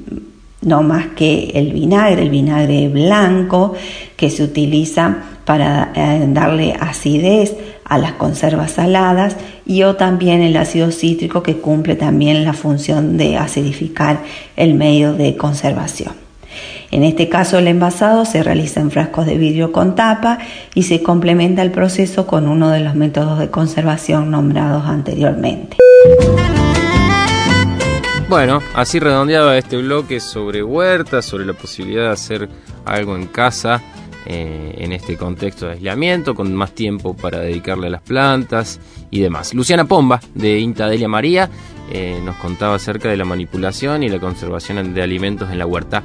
no más que el vinagre, el vinagre blanco, que se utiliza para eh, darle acidez a las conservas saladas y o también el ácido cítrico que cumple también la función de acidificar el medio de conservación. En este caso el envasado se realiza en frascos de vidrio con tapa y se complementa el proceso con uno de los métodos de conservación nombrados anteriormente. Bueno, así redondeaba este bloque sobre huertas, sobre la posibilidad de hacer algo en casa eh, en este contexto de aislamiento, con más tiempo para dedicarle a las plantas y demás. Luciana Pomba, de Inta Delia María, eh, nos contaba acerca de la manipulación y la conservación de alimentos en la huerta.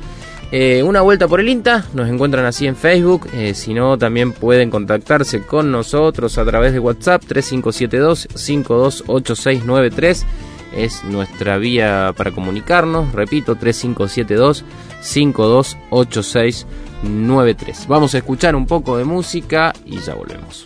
Eh, una vuelta por el INTA, nos encuentran así en Facebook, si no también pueden contactarse con nosotros a través de WhatsApp 3572-528693, es nuestra vía para comunicarnos, repito 3572-528693. Vamos a escuchar un poco de música y ya volvemos.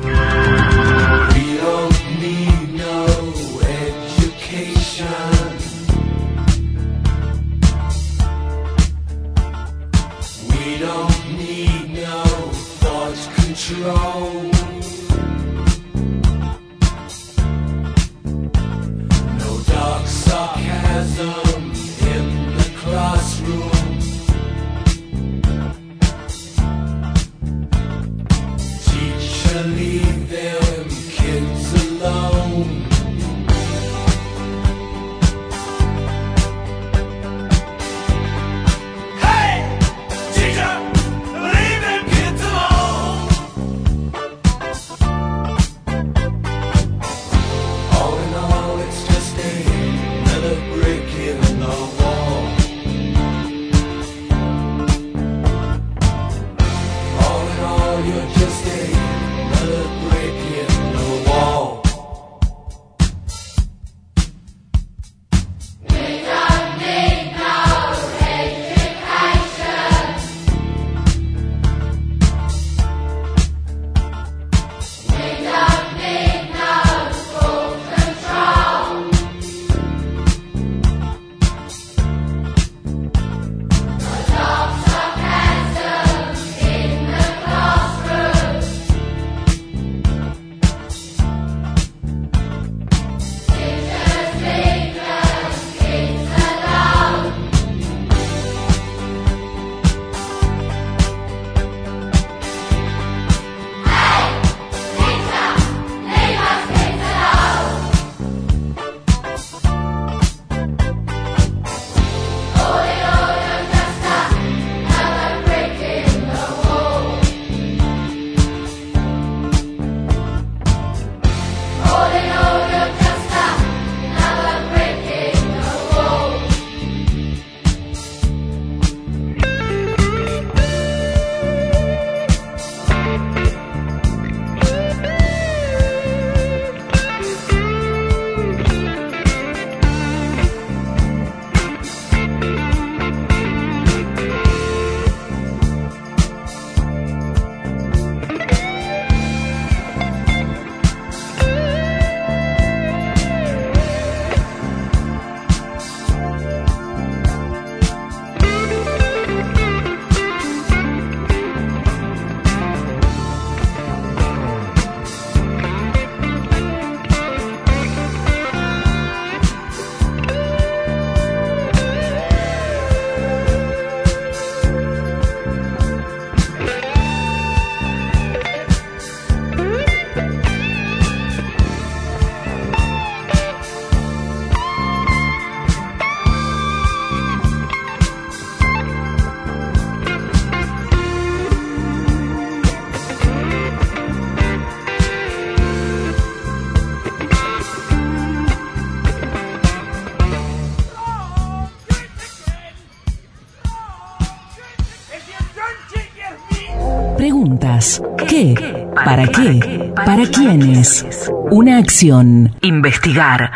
¿Para qué? ¿Para quiénes? Una acción. Investigar.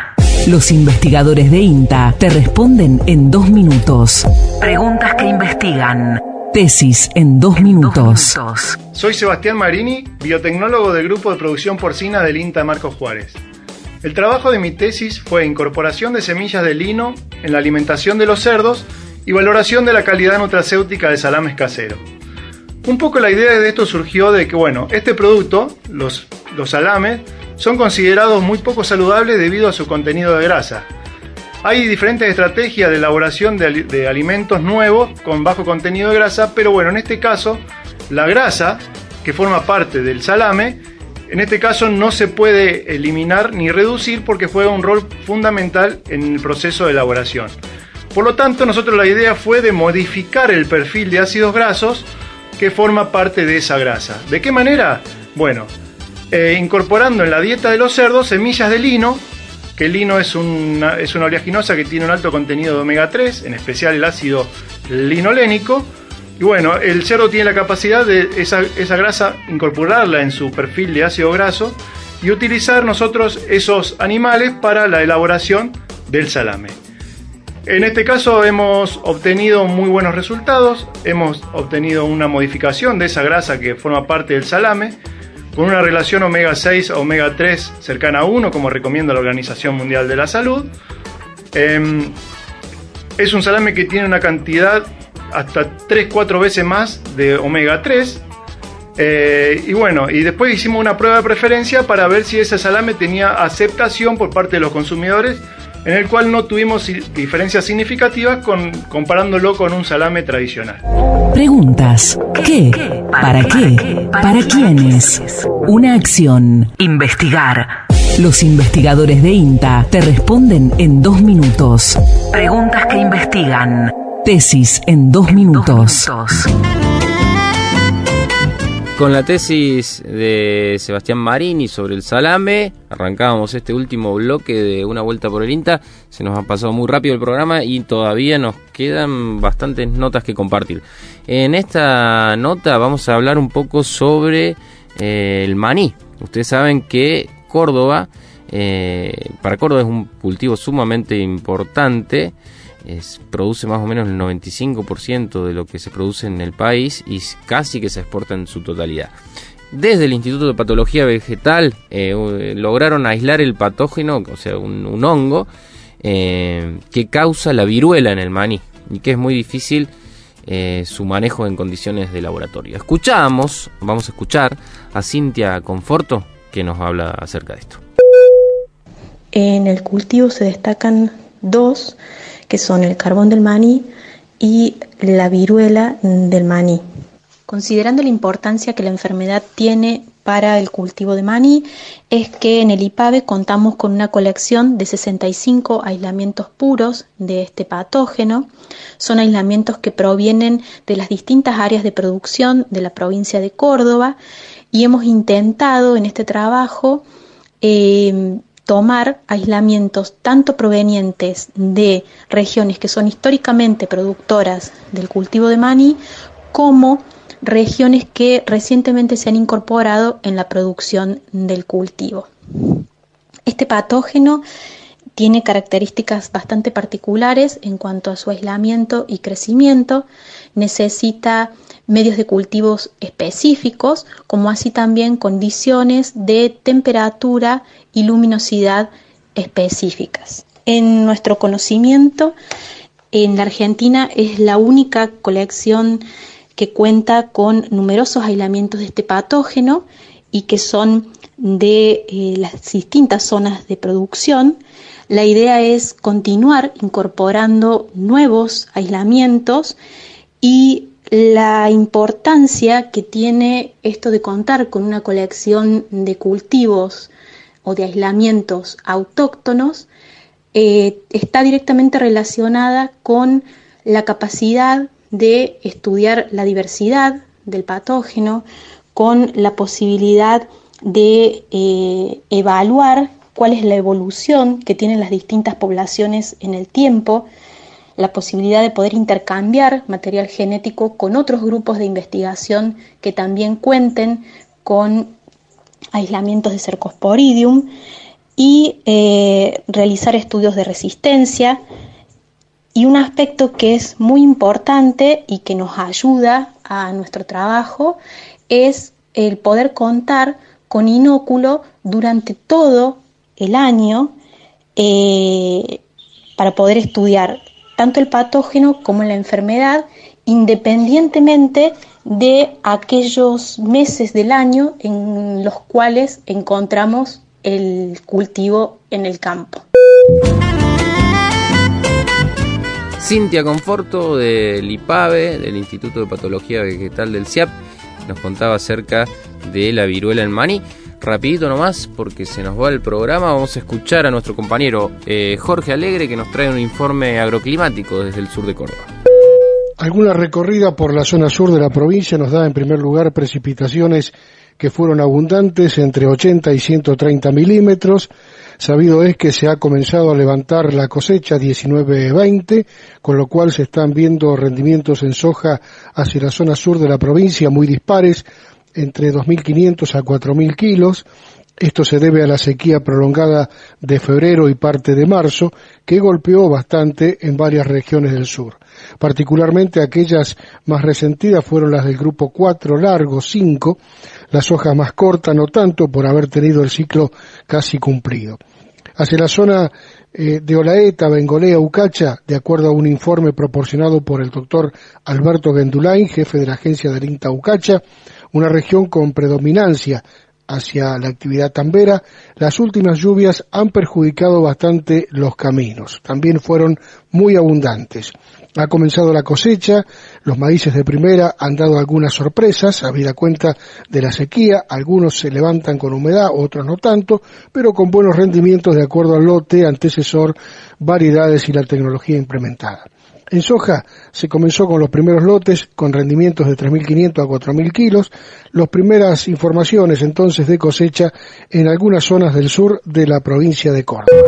Los investigadores de INTA te responden en dos minutos. Preguntas que investigan. Tesis en dos minutos. Soy Sebastián Marini, biotecnólogo del Grupo de Producción Porcina del INTA Marcos Juárez. El trabajo de mi tesis fue incorporación de semillas de lino en la alimentación de los cerdos y valoración de la calidad nutracéutica de salames caseros. Un poco la idea de esto surgió de que, bueno, este producto, los, los salames, son considerados muy poco saludables debido a su contenido de grasa. Hay diferentes estrategias de elaboración de, de, alimentos nuevos con bajo contenido de grasa, pero bueno, en este caso, la grasa, que forma parte del salame, en este caso no se puede eliminar ni reducir porque juega un rol fundamental en el proceso de elaboración. Por lo tanto, nosotros la idea fue de modificar el perfil de ácidos grasos que forma parte de esa grasa. ¿De qué manera? Bueno, eh, incorporando en la dieta de los cerdos semillas de lino, que el lino es una, es una oleaginosa que tiene un alto contenido de omega 3, en especial el ácido linolénico, y bueno, el cerdo tiene la capacidad de esa, esa grasa incorporarla en su perfil de ácido graso y utilizar nosotros esos animales para la elaboración del salame. En este caso hemos obtenido muy buenos resultados, hemos obtenido una modificación de esa grasa que forma parte del salame, con una relación omega 6 a omega 3 cercana a 1, como recomienda la Organización Mundial de la Salud. Eh, es un salame que tiene una cantidad hasta 3-4 veces más de omega 3. Eh, y bueno, y después hicimos una prueba de preferencia para ver si ese salame tenía aceptación por parte de los consumidores, en el cual no tuvimos diferencias significativas comparándolo con un salame tradicional. Preguntas. ¿Qué? ¿Para qué? ¿Para quiénes? Una acción. Investigar. Los investigadores de INTA te responden en dos minutos. Preguntas que investigan. Tesis en dos minutos. Con la tesis de Sebastián Marini sobre el salame, arrancábamos este último bloque de una vuelta por el INTA. Se nos ha pasado muy rápido el programa y todavía nos quedan bastantes notas que compartir. En esta nota vamos a hablar un poco sobre eh, el maní. Ustedes saben que Córdoba, eh, para Córdoba es un cultivo sumamente importante produce más o menos el 95% de lo que se produce en el país y casi que se exporta en su totalidad. Desde el Instituto de Patología Vegetal eh, lograron aislar el patógeno, o sea, un, hongo, eh, que causa la viruela en el maní y que es muy difícil eh, su manejo en condiciones de laboratorio. Escuchamos, vamos a escuchar a Cintia Conforto que nos habla acerca de esto. En el cultivo se destacan dos que son el carbón del maní y la viruela del maní. Considerando la importancia que la enfermedad tiene para el cultivo de maní, es que en el IPAVE contamos con una colección de 65 aislamientos puros de este patógeno. Son aislamientos que provienen de las distintas áreas de producción de la provincia de Córdoba y hemos intentado en este trabajo eh, tomar aislamientos tanto provenientes de regiones que son históricamente productoras del cultivo de maní como regiones que recientemente se han incorporado en la producción del cultivo. Este patógeno tiene características bastante particulares en cuanto a su aislamiento y crecimiento. Necesita medios de cultivos específicos, como así también condiciones de temperatura y luminosidad específicas. En nuestro conocimiento, en la Argentina es la única colección que cuenta con numerosos aislamientos de este patógeno y que son de eh, las distintas zonas de producción. La idea es continuar incorporando nuevos aislamientos y la importancia que tiene esto de contar con una colección de cultivos o de aislamientos autóctonos eh, está directamente relacionada con la capacidad de estudiar la diversidad del patógeno, con la posibilidad de eh, evaluar cuál es la evolución que tienen las distintas poblaciones en el tiempo la posibilidad de poder intercambiar material genético con otros grupos de investigación que también cuenten con aislamientos de Cercosporidium y eh, realizar estudios de resistencia. Y un aspecto que es muy importante y que nos ayuda a nuestro trabajo es el poder contar con inóculo durante todo el año eh, para poder estudiar tanto el patógeno como la enfermedad independientemente de aquellos meses del año en los cuales encontramos el cultivo en el campo. Cintia Conforto del IPAVE, del Instituto de Patología Vegetal del CIAP, nos contaba acerca de la viruela en maní. Rapidito nomás, porque se nos va el programa, vamos a escuchar a nuestro compañero eh, Jorge Alegre que nos trae un informe agroclimático desde el sur de Córdoba. Alguna recorrida por la zona sur de la provincia nos da en primer lugar precipitaciones que fueron abundantes entre 80 y 130 milímetros. Sabido es que se ha comenzado a levantar la cosecha 19-20, con lo cual se están viendo rendimientos en soja hacia la zona sur de la provincia muy dispares, entre 2.500 a 4.000 kilos. Esto se debe a la sequía prolongada de febrero y parte de marzo, que golpeó bastante en varias regiones del sur. Particularmente aquellas más resentidas fueron las del grupo 4 largo 5, las hojas más cortas no tanto por haber tenido el ciclo casi cumplido. Hacia la zona eh, de Olaeta, Bengolea, Ucacha, de acuerdo a un informe proporcionado por el doctor Alberto Gendulain, jefe de la agencia del INTA Ucacha, una región con predominancia hacia la actividad tambera, las últimas lluvias han perjudicado bastante los caminos. También fueron muy abundantes. Ha comenzado la cosecha, los maíces de primera han dado algunas sorpresas, habida cuenta de la sequía, algunos se levantan con humedad, otros no tanto, pero con buenos rendimientos de acuerdo al lote, antecesor, variedades y la tecnología implementada. En soja se comenzó con los primeros lotes con rendimientos de 3.500 a 4.000 kilos, las primeras informaciones entonces de cosecha en algunas zonas del sur de la provincia de Córdoba.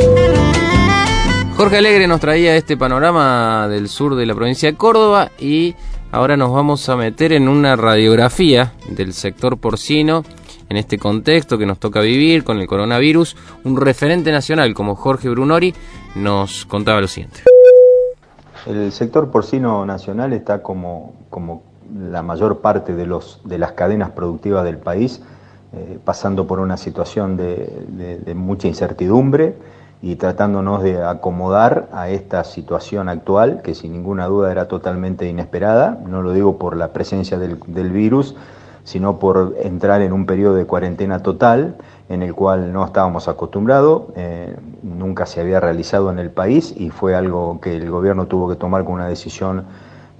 Jorge Alegre nos traía este panorama del sur de la provincia de Córdoba y ahora nos vamos a meter en una radiografía del sector porcino en este contexto que nos toca vivir con el coronavirus. Un referente nacional como Jorge Brunori nos contaba lo siguiente. El sector porcino nacional está como, como la mayor parte de, los, de las cadenas productivas del país, eh, pasando por una situación de, de, mucha incertidumbre y tratándonos de acomodar a esta situación actual, que sin ninguna duda era totalmente inesperada, no lo digo por la presencia del, del virus, sino por entrar en un periodo de cuarentena total en el cual no estábamos acostumbrados, eh, nunca se había realizado en el país y fue algo que el gobierno tuvo que tomar con una decisión,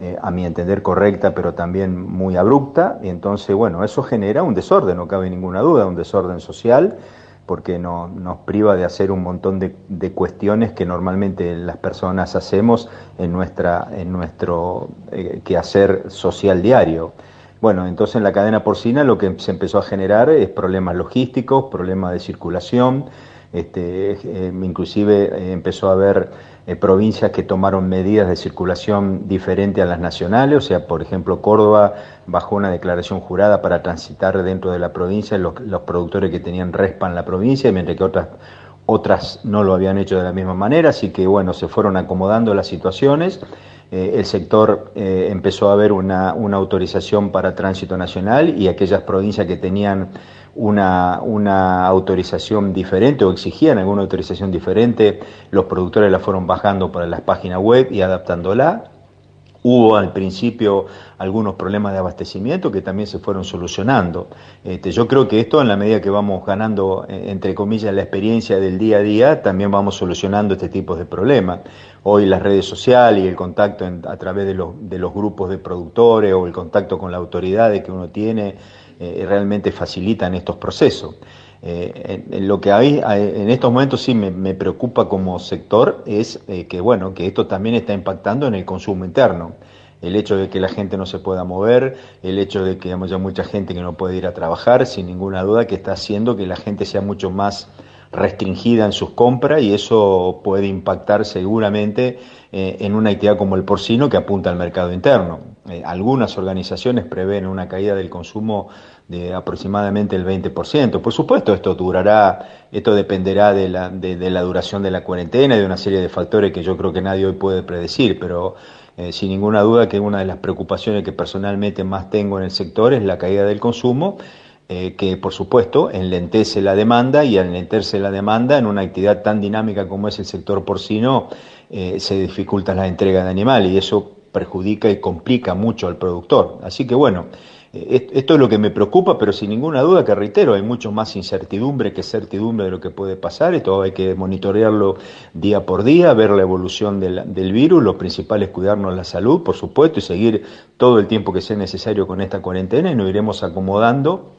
eh, a mi entender, correcta, pero también muy abrupta. Y entonces, bueno, eso genera un desorden, no cabe ninguna duda, un desorden social, porque no, nos priva de hacer un montón de, de, cuestiones que normalmente las personas hacemos en, nuestra, en nuestro eh, quehacer social diario. Bueno, entonces en la cadena porcina lo que se empezó a generar es problemas logísticos, problemas de circulación, este, eh, inclusive eh, empezó a haber eh, provincias que tomaron medidas de circulación diferentes a las nacionales, o sea, por ejemplo, Córdoba bajó una declaración jurada para transitar dentro de la provincia. Los, los productores que tenían respa en la provincia, mientras que otras otras no lo habían hecho de la misma manera, así que bueno, se fueron acomodando las situaciones. Eh, el sector eh, empezó a ver una, autorización para tránsito nacional y aquellas provincias que tenían una, una, autorización diferente o exigían alguna autorización diferente, los productores la fueron bajando para las páginas web y adaptándola. Hubo al principio algunos problemas de abastecimiento que también se fueron solucionando. Este, yo creo que esto, en la medida que vamos ganando, eh, entre comillas, la experiencia del día a día, también vamos solucionando este tipo de problemas. Hoy las redes sociales y el contacto a través de los, de los, grupos de productores o el contacto con la autoridad que uno tiene eh, realmente facilitan estos procesos. Eh, en, lo que hay en estos momentos sí me, me preocupa como sector es eh, que bueno que esto también está impactando en el consumo interno el hecho de que la gente no se pueda mover, el hecho de que haya mucha gente que no puede ir a trabajar, sin ninguna duda que está haciendo que la gente sea mucho más restringida en sus compras y eso puede impactar seguramente eh, en una actividad como el porcino que apunta al mercado interno. Eh, algunas organizaciones prevén una caída del consumo de aproximadamente el 20%. Por supuesto, esto durará, esto dependerá de la, de, la duración de la cuarentena y de una serie de factores que yo creo que nadie hoy puede predecir, pero eh, sin ninguna duda que una de las preocupaciones que personalmente más tengo en el sector es la caída del consumo, eh, que por supuesto enlentece la demanda y al enlentecerse la demanda en una actividad tan dinámica como es el sector porcino, eh, se dificulta la entrega de animales y eso perjudica y complica mucho al productor. Así que bueno, esto es lo que me preocupa, pero sin ninguna duda que reitero, hay mucho más incertidumbre que certidumbre de lo que puede pasar. Esto hay que monitorearlo día por día, ver la evolución del, del virus. Lo principal es cuidarnos la salud, por supuesto, y seguir todo el tiempo que sea necesario con esta cuarentena y nos iremos acomodando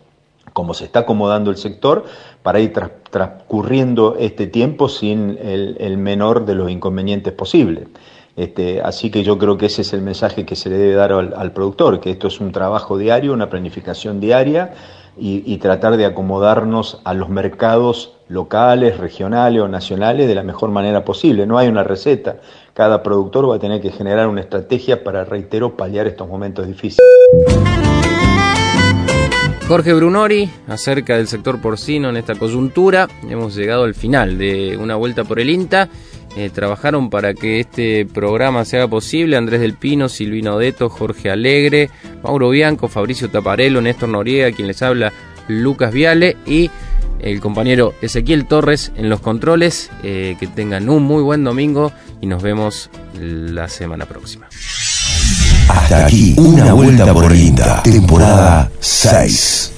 como se está acomodando el sector, para ir transcurriendo este tiempo sin el, el menor de los inconvenientes posibles. Este, así que yo creo que ese es el mensaje que se le debe dar al, productor, que esto es un trabajo diario, una planificación diaria y, tratar de acomodarnos a los mercados locales, regionales o nacionales de la mejor manera posible. No hay una receta. Cada productor va a tener que generar una estrategia para, reitero, paliar estos momentos difíciles. Jorge Brunori, acerca del sector porcino en esta coyuntura, hemos llegado al final de una vuelta por el INTA. Eh, trabajaron para que este programa sea posible Andrés del Pino, Silvino Deto, Jorge Alegre, Mauro Bianco, Fabricio Taparelo, Néstor Noriega, quien les habla, Lucas Viale y el compañero Ezequiel Torres en los controles. Eh, que tengan un muy buen domingo y nos vemos la semana próxima. Hasta aquí, una vuelta por Linda, temporada 6.